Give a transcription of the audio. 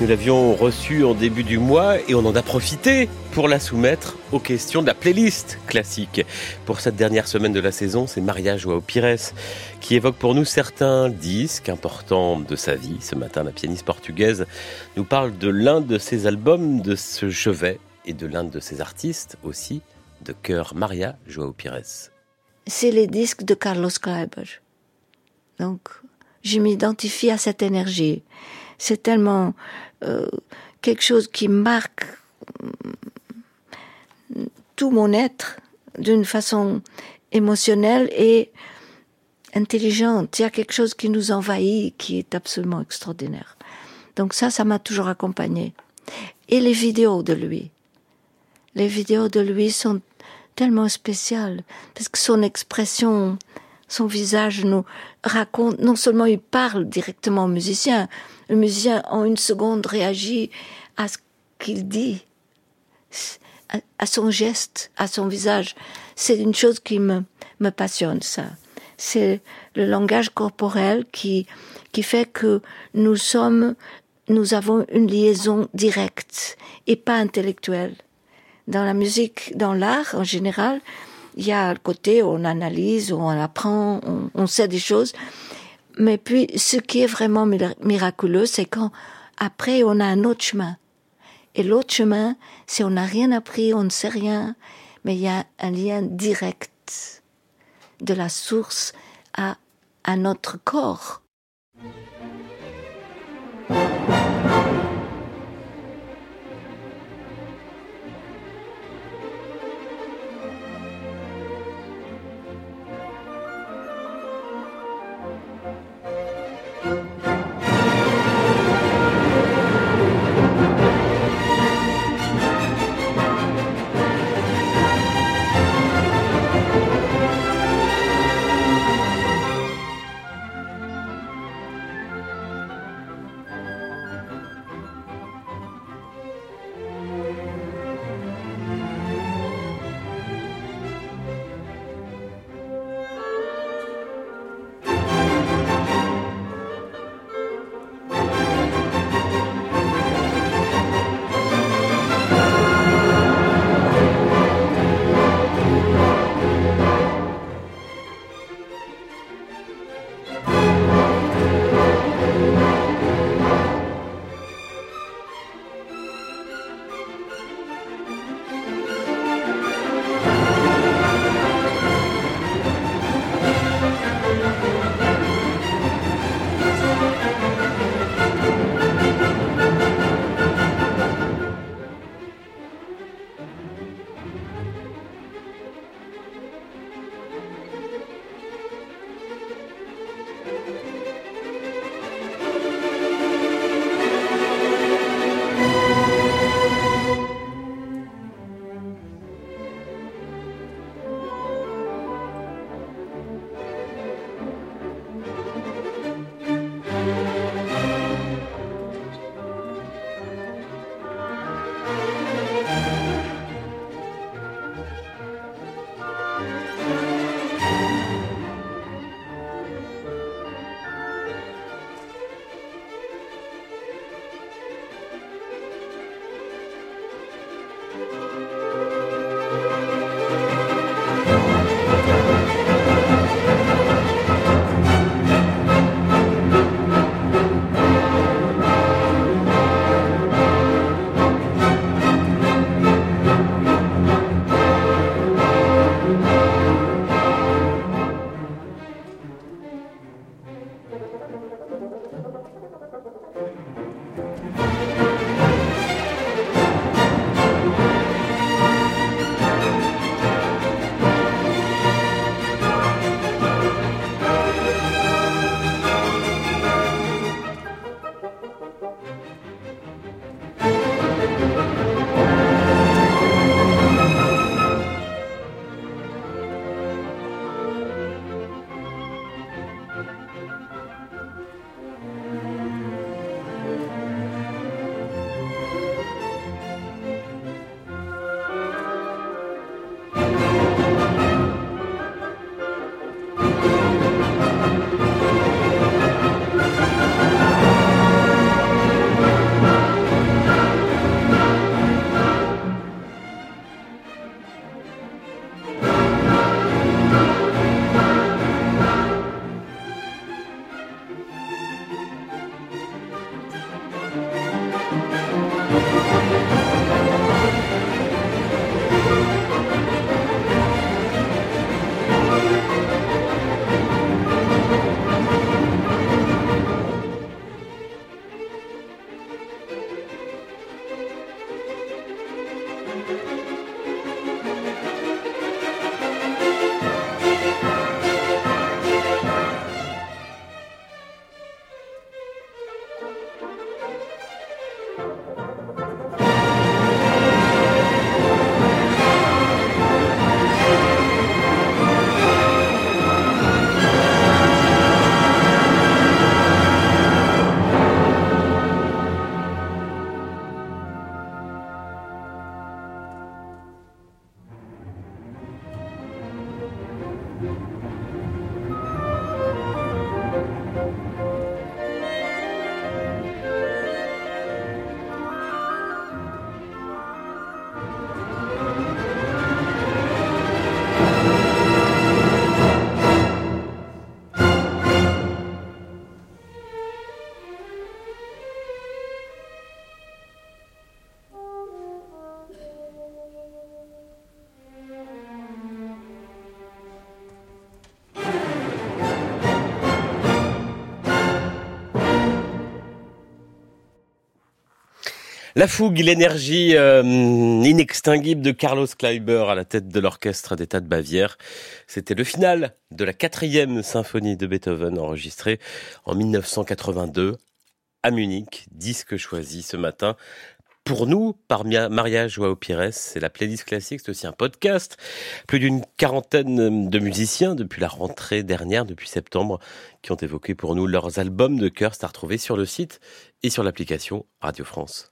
Nous l'avions reçue en début du mois et on en a profité pour la soumettre aux questions de la playlist classique. Pour cette dernière semaine de la saison, c'est Maria Joao Pires qui évoque pour nous certains disques importants de sa vie. Ce matin, la pianiste portugaise nous parle de l'un de ses albums de ce chevet et de l'un de ses artistes aussi de cœur Maria Joao Pires. C'est les disques de Carlos Kleiber. Donc, je m'identifie à cette énergie. C'est tellement euh, quelque chose qui marque mm, tout mon être d'une façon émotionnelle et intelligente. Il y a quelque chose qui nous envahit, qui est absolument extraordinaire. Donc ça, ça m'a toujours accompagné. Et les vidéos de lui. Les vidéos de lui sont tellement spéciales parce que son expression, son visage nous raconte, non seulement il parle directement au musicien, le musicien en une seconde réagit à ce qu'il dit, à son geste, à son visage. C'est une chose qui me, me passionne, ça. C'est le langage corporel qui, qui fait que nous sommes, nous avons une liaison directe et pas intellectuelle. Dans la musique, dans l'art en général, il y a le côté où on analyse, où on apprend, on, on sait des choses. Mais puis, ce qui est vraiment miraculeux, c'est quand après on a un autre chemin. Et l'autre chemin, c'est on n'a rien appris, on ne sait rien, mais il y a un lien direct de la source à, à notre corps. La fougue, l'énergie euh, inextinguible de Carlos Kleiber à la tête de l'orchestre d'État de Bavière. C'était le final de la quatrième symphonie de Beethoven enregistrée en 1982 à Munich, disque choisi ce matin pour nous, par Maria Joao Pires, c'est la playlist classique, c'est aussi un podcast. Plus d'une quarantaine de musiciens depuis la rentrée dernière, depuis septembre, qui ont évoqué pour nous leurs albums de cœur. C'est à retrouver sur le site et sur l'application Radio France.